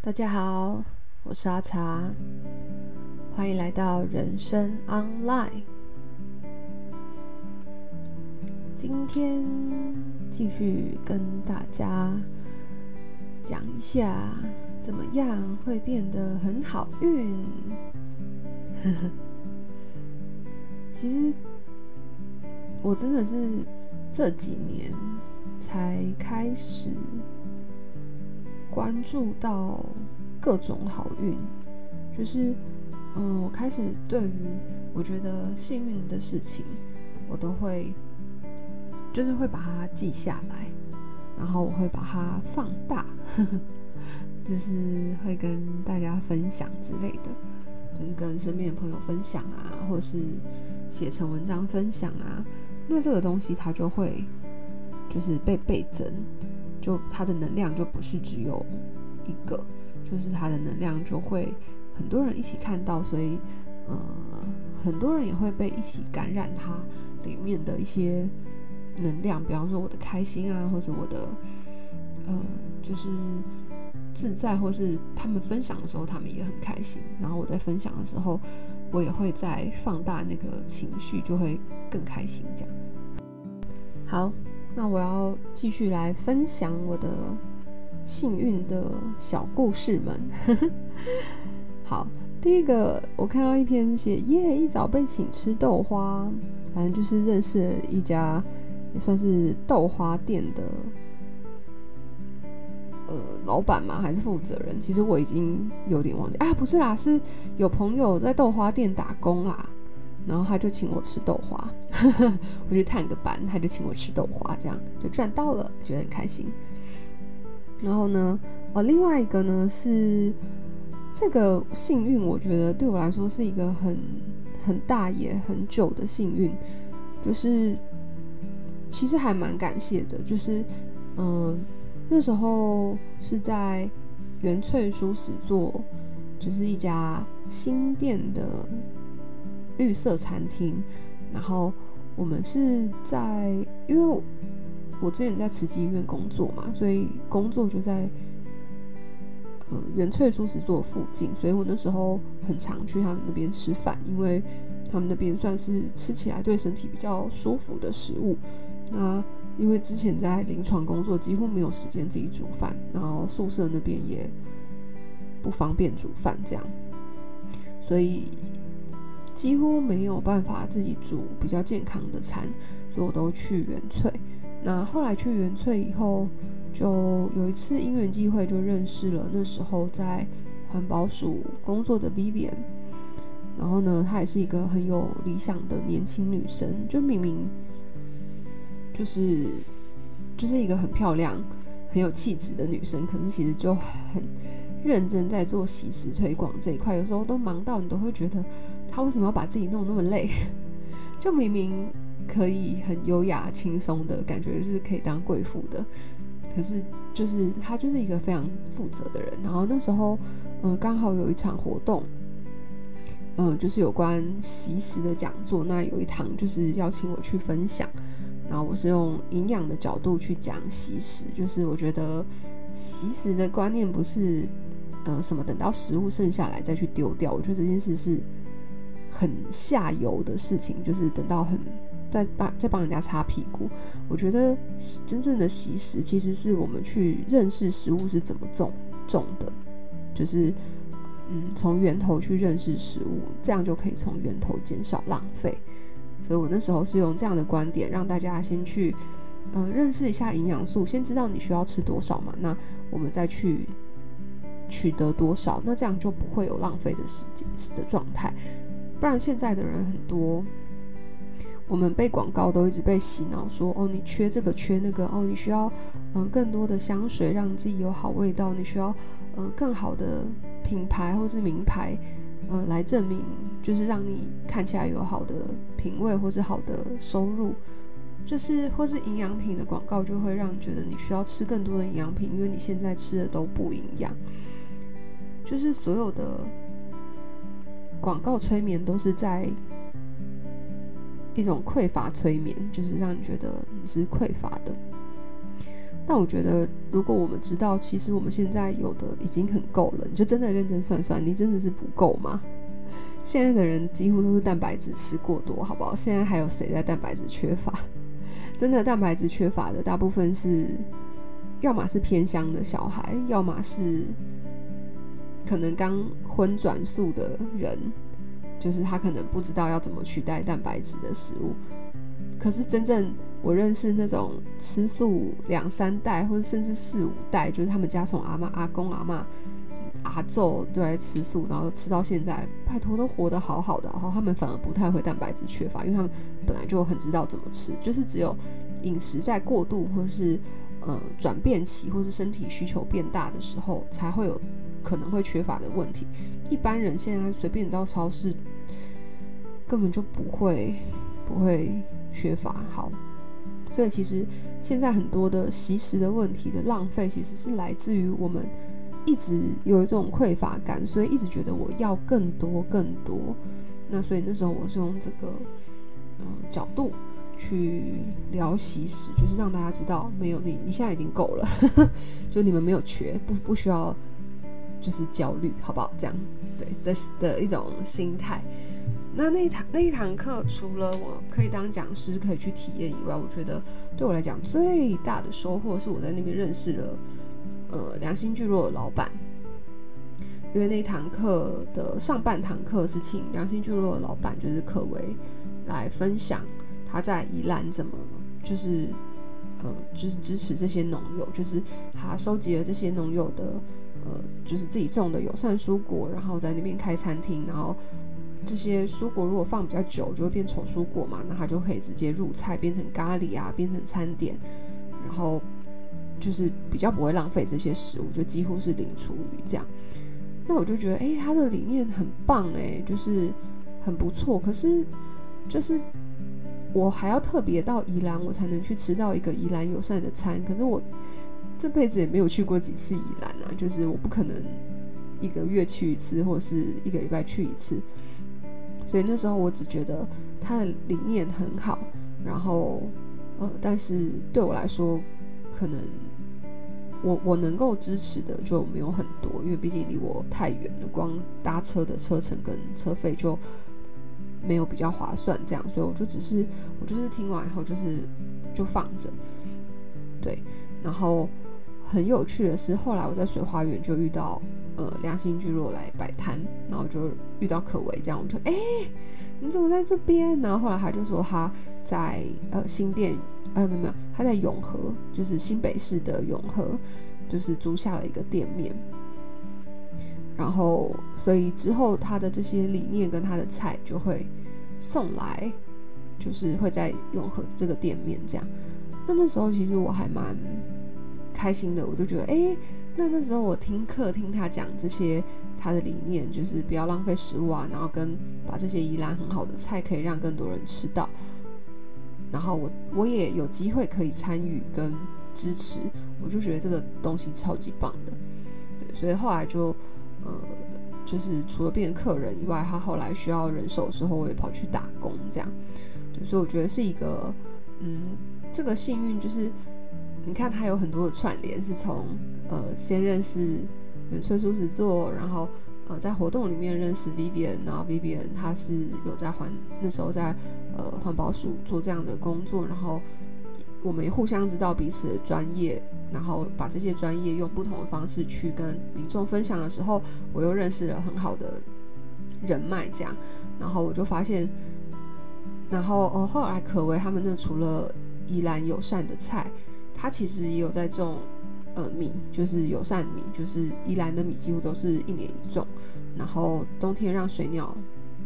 大家好，我是阿茶，欢迎来到人生 Online。今天继续跟大家讲一下，怎么样会变得很好运。其实我真的是这几年才开始。关注到各种好运，就是，嗯，我开始对于我觉得幸运的事情，我都会，就是会把它记下来，然后我会把它放大，就是会跟大家分享之类的，就是跟身边的朋友分享啊，或是写成文章分享啊，那这个东西它就会就是被倍增。就它的能量就不是只有一个，就是它的能量就会很多人一起看到，所以呃很多人也会被一起感染它里面的一些能量，比方说我的开心啊，或者我的呃就是自在，或是他们分享的时候他们也很开心，然后我在分享的时候我也会在放大那个情绪，就会更开心这样。好。那我要继续来分享我的幸运的小故事们。好，第一个我看到一篇写耶，一早被请吃豆花，反正就是认识了一家也算是豆花店的呃老板嘛，还是负责人？其实我已经有点忘记啊，不是啦，是有朋友在豆花店打工啦。然后他就请我吃豆花，我去探个班，他就请我吃豆花，这样就赚到了，觉得很开心。然后呢，哦，另外一个呢是这个幸运，我觉得对我来说是一个很很大也很久的幸运，就是其实还蛮感谢的，就是嗯、那时候是在原翠书室做，就是一家新店的。绿色餐厅，然后我们是在，因为我，我之前在慈济医院工作嘛，所以工作就在呃原萃蔬食作附近，所以我那时候很常去他们那边吃饭，因为他们那边算是吃起来对身体比较舒服的食物。那因为之前在临床工作，几乎没有时间自己煮饭，然后宿舍那边也不方便煮饭，这样，所以。几乎没有办法自己煮比较健康的餐，所以我都去原萃。那后来去原萃以后，就有一次因缘际会，就认识了那时候在环保署工作的 Vivian。然后呢，她也是一个很有理想的年轻女生，就明明就是就是一个很漂亮、很有气质的女生，可是其实就很认真在做喜食推广这一块，有时候都忙到你都会觉得。他为什么要把自己弄那么累？就明明可以很优雅、轻松的感觉，就是可以当贵妇的。可是，就是他就是一个非常负责的人。然后那时候，嗯、刚好有一场活动，嗯、就是有关习食的讲座。那有一堂就是邀请我去分享，然后我是用营养的角度去讲习食。就是我觉得习食的观念不是，呃，什么等到食物剩下来再去丢掉。我觉得这件事是。很下游的事情，就是等到很在帮在帮人家擦屁股。我觉得真正的惜食，其实是我们去认识食物是怎么种种的，就是嗯，从源头去认识食物，这样就可以从源头减少浪费。所以我那时候是用这样的观点，让大家先去嗯、认识一下营养素，先知道你需要吃多少嘛，那我们再去取得多少，那这样就不会有浪费的时间的状态。不然现在的人很多，我们被广告都一直被洗脑说哦，你缺这个缺那个哦，你需要嗯、更多的香水让自己有好味道，你需要嗯、更好的品牌或是名牌嗯、来证明，就是让你看起来有好的品味或是好的收入，就是或是营养品的广告就会让你觉得你需要吃更多的营养品，因为你现在吃的都不营养，就是所有的。广告催眠都是在一种匮乏催眠，就是让你觉得你是匮乏的。但我觉得，如果我们知道，其实我们现在有的已经很够了，你就真的认真算算，你真的是不够吗？现在的人几乎都是蛋白质吃过多，好不好？现在还有谁在蛋白质缺乏？真的蛋白质缺乏的，大部分是，要么是偏乡的小孩，要么是可能刚荤转素的人，就是他可能不知道要怎么取代蛋白质的食物。可是真正我认识那种吃素两三代或者甚至四五代，就是他们家从阿妈、阿公、阿妈、阿祖都在吃素，然后吃到现在，拜托都活得好好的，然后他们反而不太会蛋白质缺乏，因为他们本来就很知道怎么吃，就是只有饮食在过度或是呃转变期或是身体需求变大的时候，才会有可能会缺乏的问题。一般人现在随便你到超市，根本就不会不会。缺乏好，所以其实现在很多的习食的问题的浪费，其实是来自于我们一直有一种匮乏感，所以一直觉得我要更多更多。那所以那时候我是用这个呃角度去聊习食，就是让大家知道，没有你，你现在已经够了，就你们没有缺，不不需要就是焦虑，好不好？这样对的的一种心态。那那一堂那一堂课，除了我可以当讲师可以去体验以外，我觉得对我来讲最大的收获是我在那边认识了呃良心聚落的老板，因为那一堂课的上半堂课是请良心聚落的老板就是可为来分享他在宜兰怎么就是呃就是支持这些农友，就是他收集了这些农友的呃就是自己种的友善蔬果，然后在那边开餐厅，然后。这些蔬果如果放比较久，就会变丑蔬果嘛，那它就可以直接入菜，变成咖喱啊，变成餐点，然后就是比较不会浪费这些食物，就几乎是零厨余这样。那我就觉得，哎，他的理念很棒，哎，就是很不错。可是，就是我还要特别到宜兰，我才能去吃到一个宜兰友善的餐。可是我这辈子也没有去过几次宜兰啊，就是我不可能一个月去一次，或是一个礼拜去一次。所以那时候我只觉得他的理念很好，然后呃，但是对我来说，可能我我能够支持的就没有很多，因为毕竟离我太远了，光搭车的车程跟车费就没有比较划算，这样，所以我就只是我就是听完以后就是就放着，对，然后很有趣的是，后来我在水花园就遇到。呃，良心聚落来摆摊，然后就遇到可为，这样我就哎、你怎么在这边？然后后来他就说他在呃新店，呃没有没有，他在永和，就是新北市的永和，就是租下了一个店面。然后所以之后他的这些理念跟他的菜就会送来，就是会在永和这个店面这样。那那时候其实我还蛮开心的，我就觉得哎。那那时候我听课听他讲这些他的理念，就是不要浪费食物啊，然后跟把这些宜兰很好的菜可以让更多人吃到，然后我我也有机会可以参与跟支持，我就觉得这个东西超级棒的，对，所以后来就呃就是除了变客人以外，他后来需要人手的时候，我也跑去打工这样，对，所以我觉得是一个嗯这个幸运就是。你看，他有很多的串联，是从呃先认识原萃素食做，然后呃在活动里面认识 Vivian，然后 Vivian 他是有在环那时候在呃环保署做这样的工作，然后我们互相知道彼此的专业，然后把这些专业用不同的方式去跟民众分享的时候，我又认识了很好的人脉，这样，然后我就发现，然后哦后来可为他们那除了宜兰友善的菜。他其实也有在种，呃，米，就是友善米，就是宜兰的米，几乎都是一年一种，然后冬天让水鸟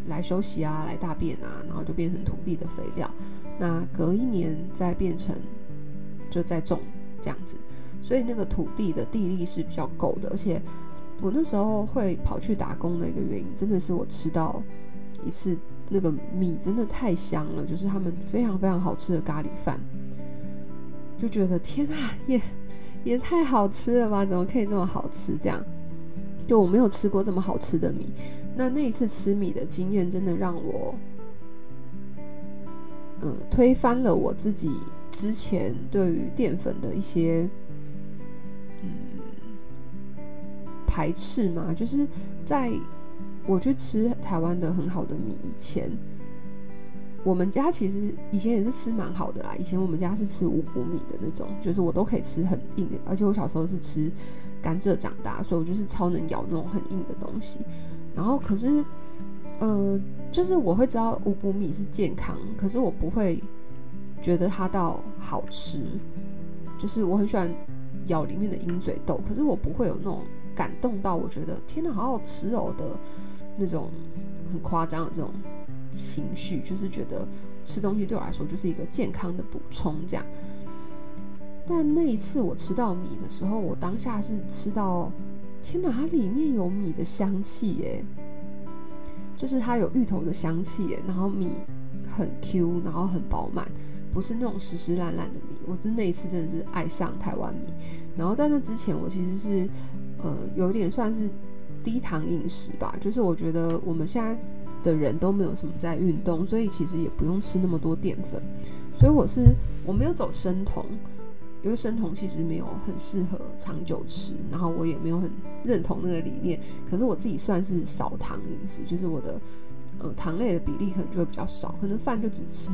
来休息啊，来大便啊，然后就变成土地的肥料，那隔一年再变成就再种这样子，所以那个土地的地力是比较够的，而且我那时候会跑去打工的一个原因，真的是我吃到一次那个米真的太香了，就是他们非常非常好吃的咖喱饭。就觉得天啊，也也太好吃了吧！怎么可以这么好吃？这样，就我没有吃过这么好吃的米。那那一次吃米的经验，真的让我，嗯，推翻了我自己之前对于淀粉的一些，嗯，排斥嘛。就是在我去吃台湾的很好的米以前。我们家其实以前也是吃蛮好的啦。以前我们家是吃五谷米的那种，就是我都可以吃很硬的，而且我小时候是吃甘蔗长大，所以我就是超能咬那种很硬的东西。然后可是，嗯、呃，就是我会知道五谷米是健康，可是我不会觉得它到好吃。就是我很喜欢咬里面的鹰嘴豆，可是我不会有那种感动到我觉得天哪，好好吃哦的那种很夸张的这种情绪，就是觉得吃东西对我来说就是一个健康的补充这样。但那一次我吃到米的时候，我当下是吃到天哪，它里面有米的香气耶，就是它有芋头的香气耶，然后米很 Q，然后很饱满。不是那种湿湿烂烂的米，我真那一次真的是爱上台湾米。然后在那之前，我其实是呃有点算是低糖饮食吧，就是我觉得我们现在的人都没有什么在运动，所以其实也不用吃那么多淀粉。所以我是我没有走生酮，因为生酮其实没有很适合长久吃，然后我也没有很认同那个理念。可是我自己算是少糖饮食，就是我的。呃，糖类的比例可能就会比较少，可能饭就只吃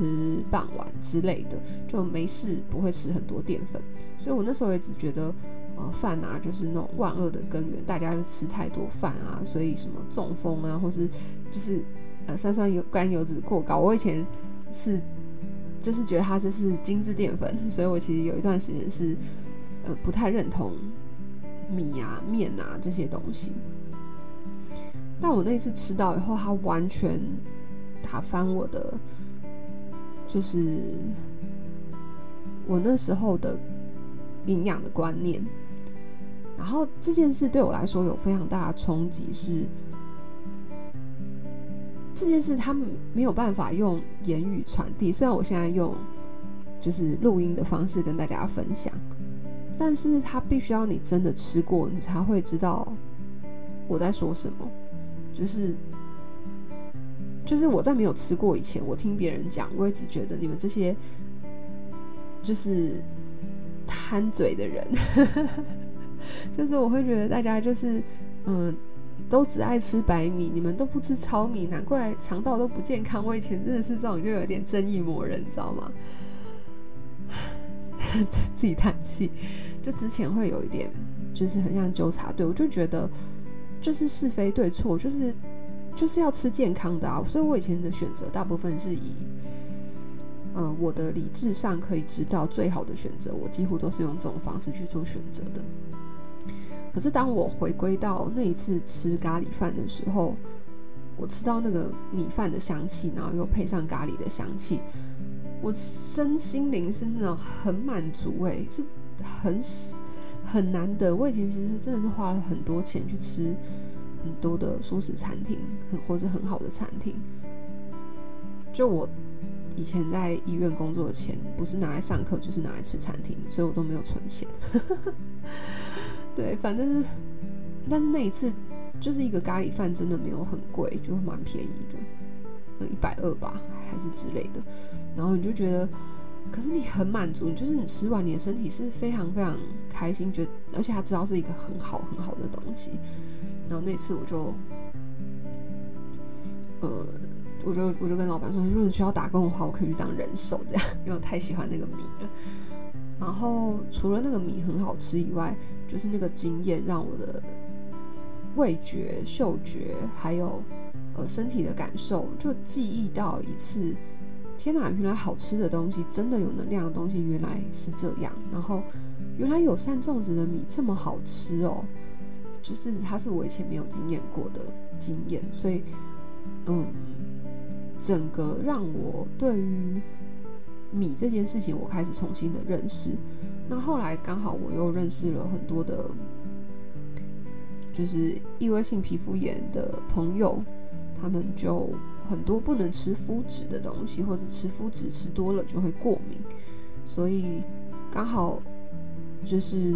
半碗之类的，就没事不会吃很多淀粉。所以我那时候也只觉得，呃，饭啊就是那种万恶的根源，大家就吃太多饭啊，所以什么中风啊，或是就是呃三酸油甘油脂过高。我以前是就是觉得它就是精致淀粉，所以我其实有一段时间是呃不太认同米啊、面啊这些东西。但我那次吃到以后，它完全打翻我的，就是我那时候的营养的观念。然后这件事对我来说有非常大的冲击，是这件事他们没有办法用言语传递。虽然我现在用就是录音的方式跟大家分享，但是它必须要你真的吃过，你才会知道我在说什么。就是，就是我在没有吃过以前，我听别人讲，我一直觉得你们这些就是贪嘴的人，就是我会觉得大家就是嗯，都只爱吃白米，你们都不吃糙米，难怪肠道都不健康。我以前真的是这种，就有点正义魔人，你知道吗？自己叹气，就之前会有一点，就是很像纠察队，我就觉得。就是是非对错，就是就是要吃健康的啊！所以我以前的选择大部分是以，呃，我的理智上可以知道最好的选择，我几乎都是用这种方式去做选择的。可是当我回归到那一次吃咖喱饭的时候，我吃到那个米饭的香气，然后又配上咖喱的香气，我身心灵是那种很满足，欸，诶，是很。很难得，我以前其实真的是花了很多钱去吃很多的素食餐厅，很或是很好的餐厅。就我以前在医院工作的钱，不是拿来上课，就是拿来吃餐厅，所以我都没有存钱。对，反正，但是那一次就是一个咖喱饭，真的没有很贵，就蛮便宜的，一百二吧，还是之类的。然后你就觉得。可是你很满足，就是你吃完，你的身体是非常非常开心，觉得而且他知道是一个很好很好的东西。然后那次我就，呃，我就我就跟老板说，如果你需要打工的话，我可以去当人手这样，因为我太喜欢那个米了。然后除了那个米很好吃以外，就是那个经验让我的味觉、嗅觉还有呃身体的感受，就记忆到一次。天哪，原来好吃的东西，真的有能量的东西，原来是这样。然后，原来友善种植的米这么好吃哦，就是它是我以前没有经验过的经验，所以，嗯，整个让我对于米这件事情，我开始重新的认识。那后来刚好我又认识了很多的，就是异位性皮肤炎的朋友，他们就。很多不能吃麸质的东西，或者吃麸质吃多了就会过敏，所以刚好就是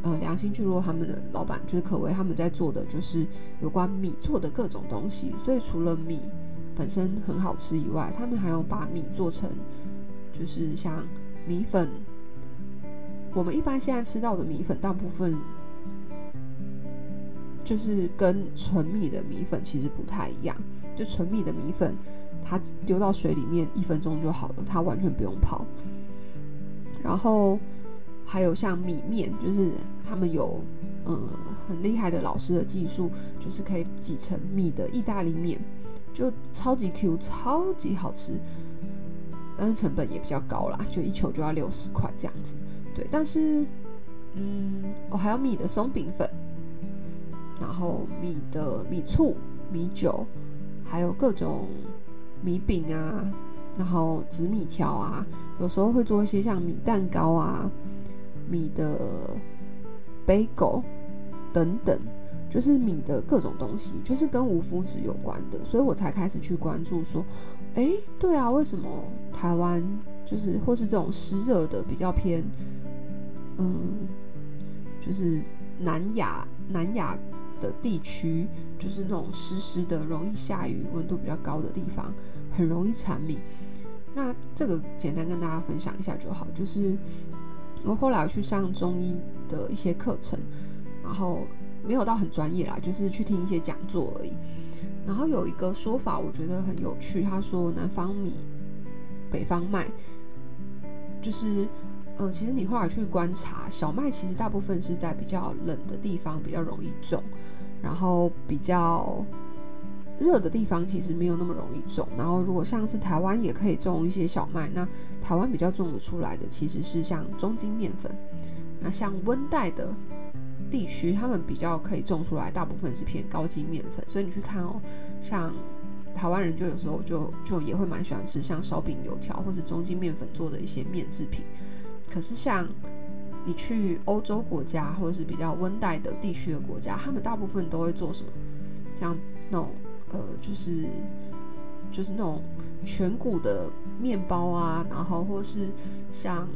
呃良心聚落他们的老板就是可为他们在做的就是有关米做的各种东西，所以除了米本身很好吃以外，他们还要把米做成就是像米粉，我们一般现在吃到的米粉大部分就是跟纯米的米粉其实不太一样。就纯米的米粉，它丢到水里面一分钟就好了，它完全不用泡。然后还有像米面，就是他们有嗯很厉害的老师的技术，就是可以挤成米的意大利面，就超级 Q，超级好吃。但是成本也比较高啦，就一球就要六十块这样子。对，但是嗯，我、还有米的松饼粉，然后米的米醋、米酒。还有各种米饼啊，然后紫米条啊，有时候会做一些像米蛋糕啊、米的 bagel 等等，就是米的各种东西，就是跟无麸质有关的，所以我才开始去关注说，哎，对啊，为什么台湾就是或是这种湿热的比较偏，嗯，就是南亚南亚。的地区就是那种湿湿的、容易下雨、温度比较高的地方，很容易产米。那这个简单跟大家分享一下就好。就是我后来去上中医的一些课程，然后没有到很专业啦，就是去听一些讲座而已。然后有一个说法我觉得很有趣，他说南方米、北方麦，就是。嗯，其实你后来去观察，小麦其实大部分是在比较冷的地方比较容易种，然后比较热的地方其实没有那么容易种。然后如果像是台湾也可以种一些小麦，那台湾比较种得出来的其实是像中筋面粉。那像温带的地区，他们比较可以种出来，大部分是偏高筋面粉。所以你去看哦，像台湾人就有时候就就也会蛮喜欢吃像烧饼、油条或是中筋面粉做的一些面制品。可是，像你去欧洲国家或者是比较温带的地区的国家，他们大部分都会做什么？像那种呃，就是就是那种全谷的面包啊，然后或是像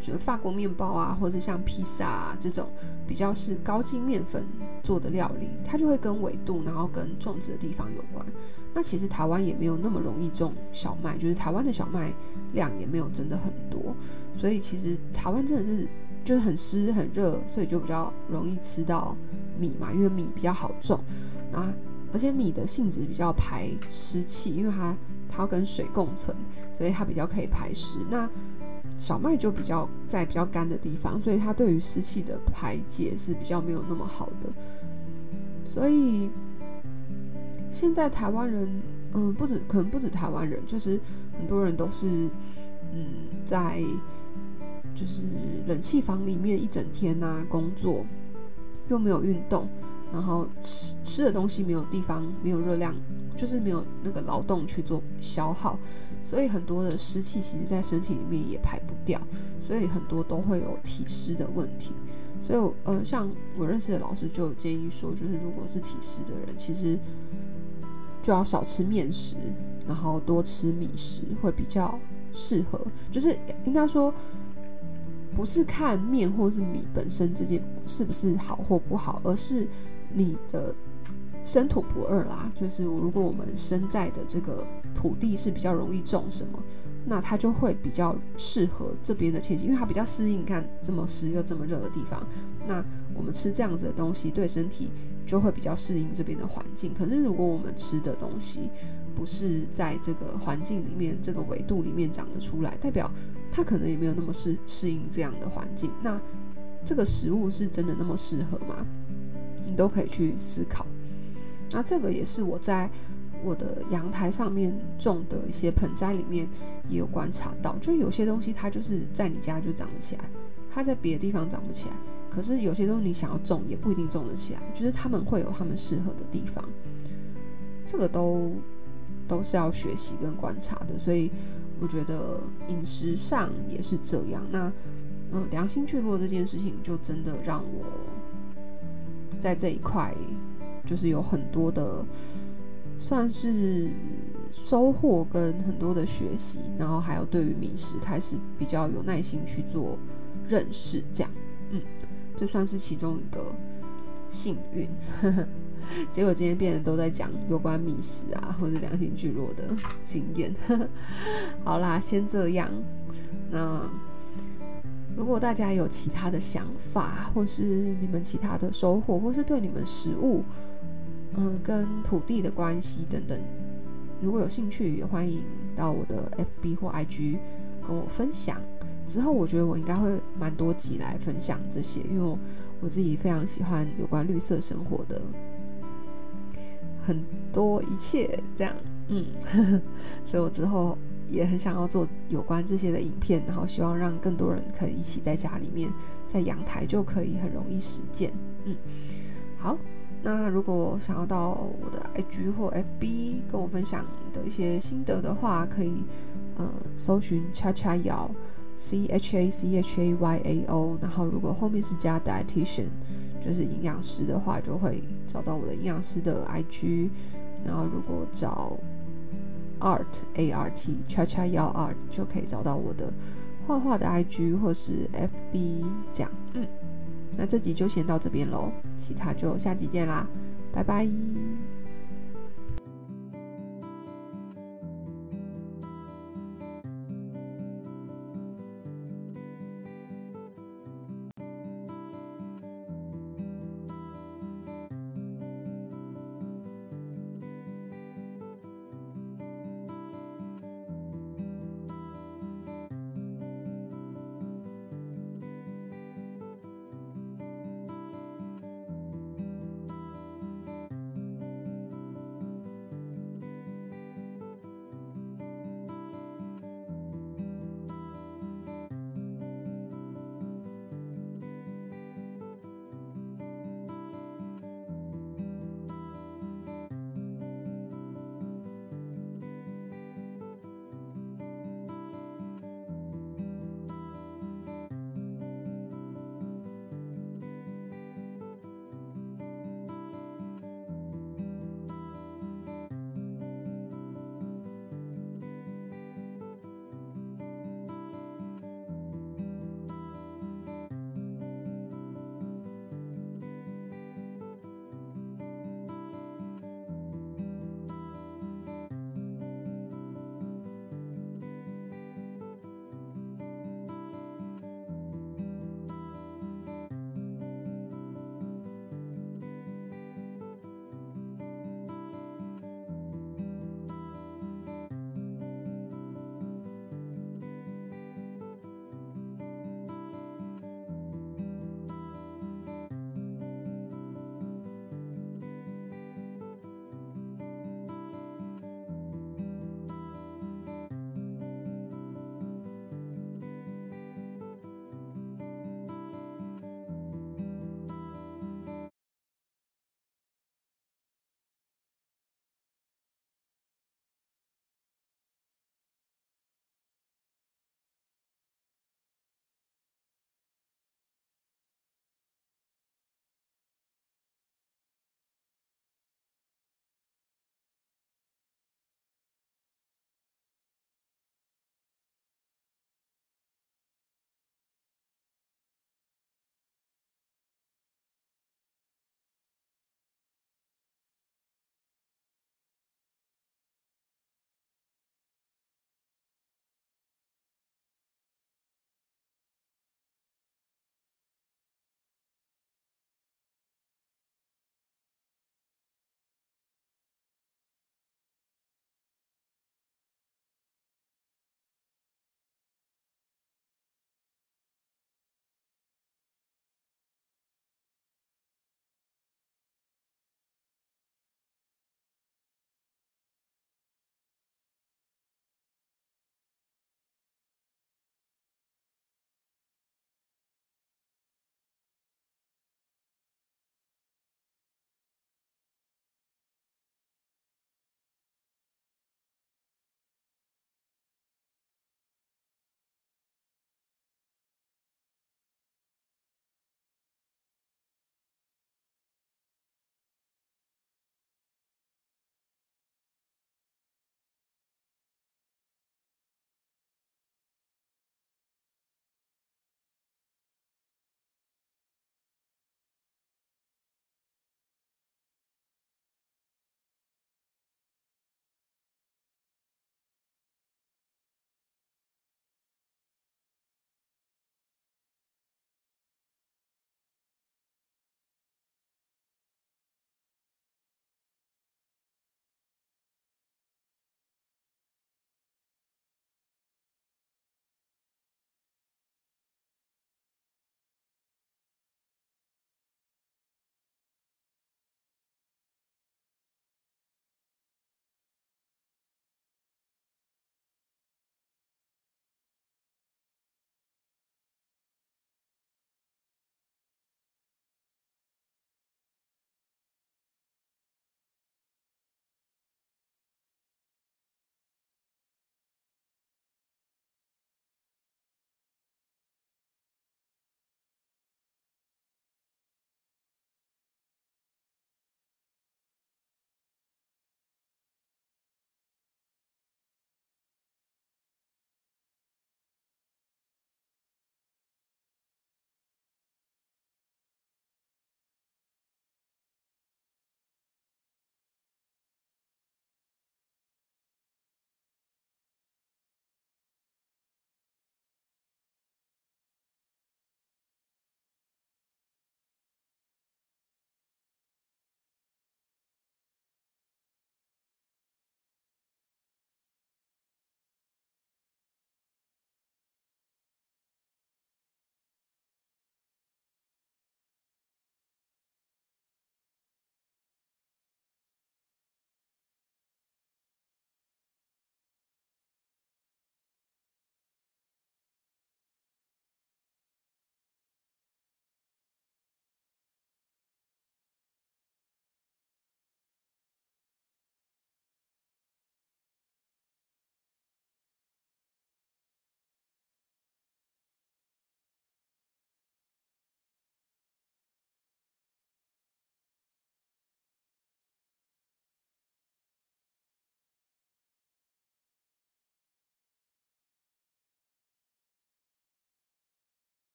就是法国面包啊，或者像披萨啊这种比较是高筋面粉做的料理，它就会跟纬度，然后跟种植的地方有关。那其实台湾也没有那么容易种小麦，就是台湾的小麦量也没有真的很多，所以其实台湾真的是就是很湿很热，所以就比较容易吃到米嘛，因为米比较好种，那而且米的性质比较排湿气，因为它它要跟水共存，所以它比较可以排湿。那小麦就比较在比较干的地方，所以它对于湿气的排解是比较没有那么好的，所以。现在台湾人，嗯，不止，可能不止台湾人，就是很多人都是，嗯，在就是冷气房里面一整天啊，工作又没有运动，然后吃吃的东西没有地方，没有热量，就是没有那个劳动去做消耗，所以很多的湿气其实在身体里面也排不掉，所以很多都会有体湿的问题。所以，呃，像我认识的老师就有建议说，就是如果是体湿的人，其实。就要少吃面食，然后多吃米食会比较适合。就是应该说，不是看面或是米本身这件是不是好或不好，而是你的生土不二啦。就是如果我们生在的这个土地是比较容易种什么，那它就会比较适合这边的天气，因为它比较适应。看这么湿又这么热的地方，那我们吃这样子的东西对身体。就会比较适应这边的环境。可是如果我们吃的东西不是在这个环境里面、这个纬度里面长得出来，代表它可能也没有那么适适应这样的环境。那这个食物是真的那么适合吗？你都可以去思考。那这个也是我在我的阳台上面种的一些盆栽里面也有观察到，就有些东西它就是在你家就长得起来，它在别的地方长不起来。可是有些东西你想要种也不一定种得起来，就是他们会有他们适合的地方，这个都都是要学习跟观察的。所以我觉得饮食上也是这样。那嗯，良心聚落这件事情就真的让我在这一块就是有很多的算是收获跟很多的学习，然后还有对于米食开始比较有耐心去做认识，这样嗯。就算是其中一个幸运，结果今天变得都在讲有关米食啊，或者良心聚落的经验。好啦，先这样。那如果大家有其他的想法，或是你们其他的收获，或是对你们食物，嗯，跟土地的关系等等，如果有兴趣，也欢迎到我的 FB 或 IG 跟我分享。之后我觉得我应该会蛮多集来分享这些，因为我自己非常喜欢有关绿色生活的很多一切这样，嗯，所以我之后也很想要做有关这些的影片，然后希望让更多人可以一起在家里面，在阳台就可以很容易实践，嗯，好，那如果想要到我的 IG 或 FB 跟我分享的一些心得的话，可以呃搜寻恰恰瑶。C H A C H A Y A O，然后如果后面是加 dietitian，就是营养师的话，就会找到我的营养师的 I G。然后如果找 art A R T 恰恰瑶 art，就可以找到我的画画的 I G 或是 F B 这样。嗯，那这集就先到这边喽，其他就下集见啦，拜拜。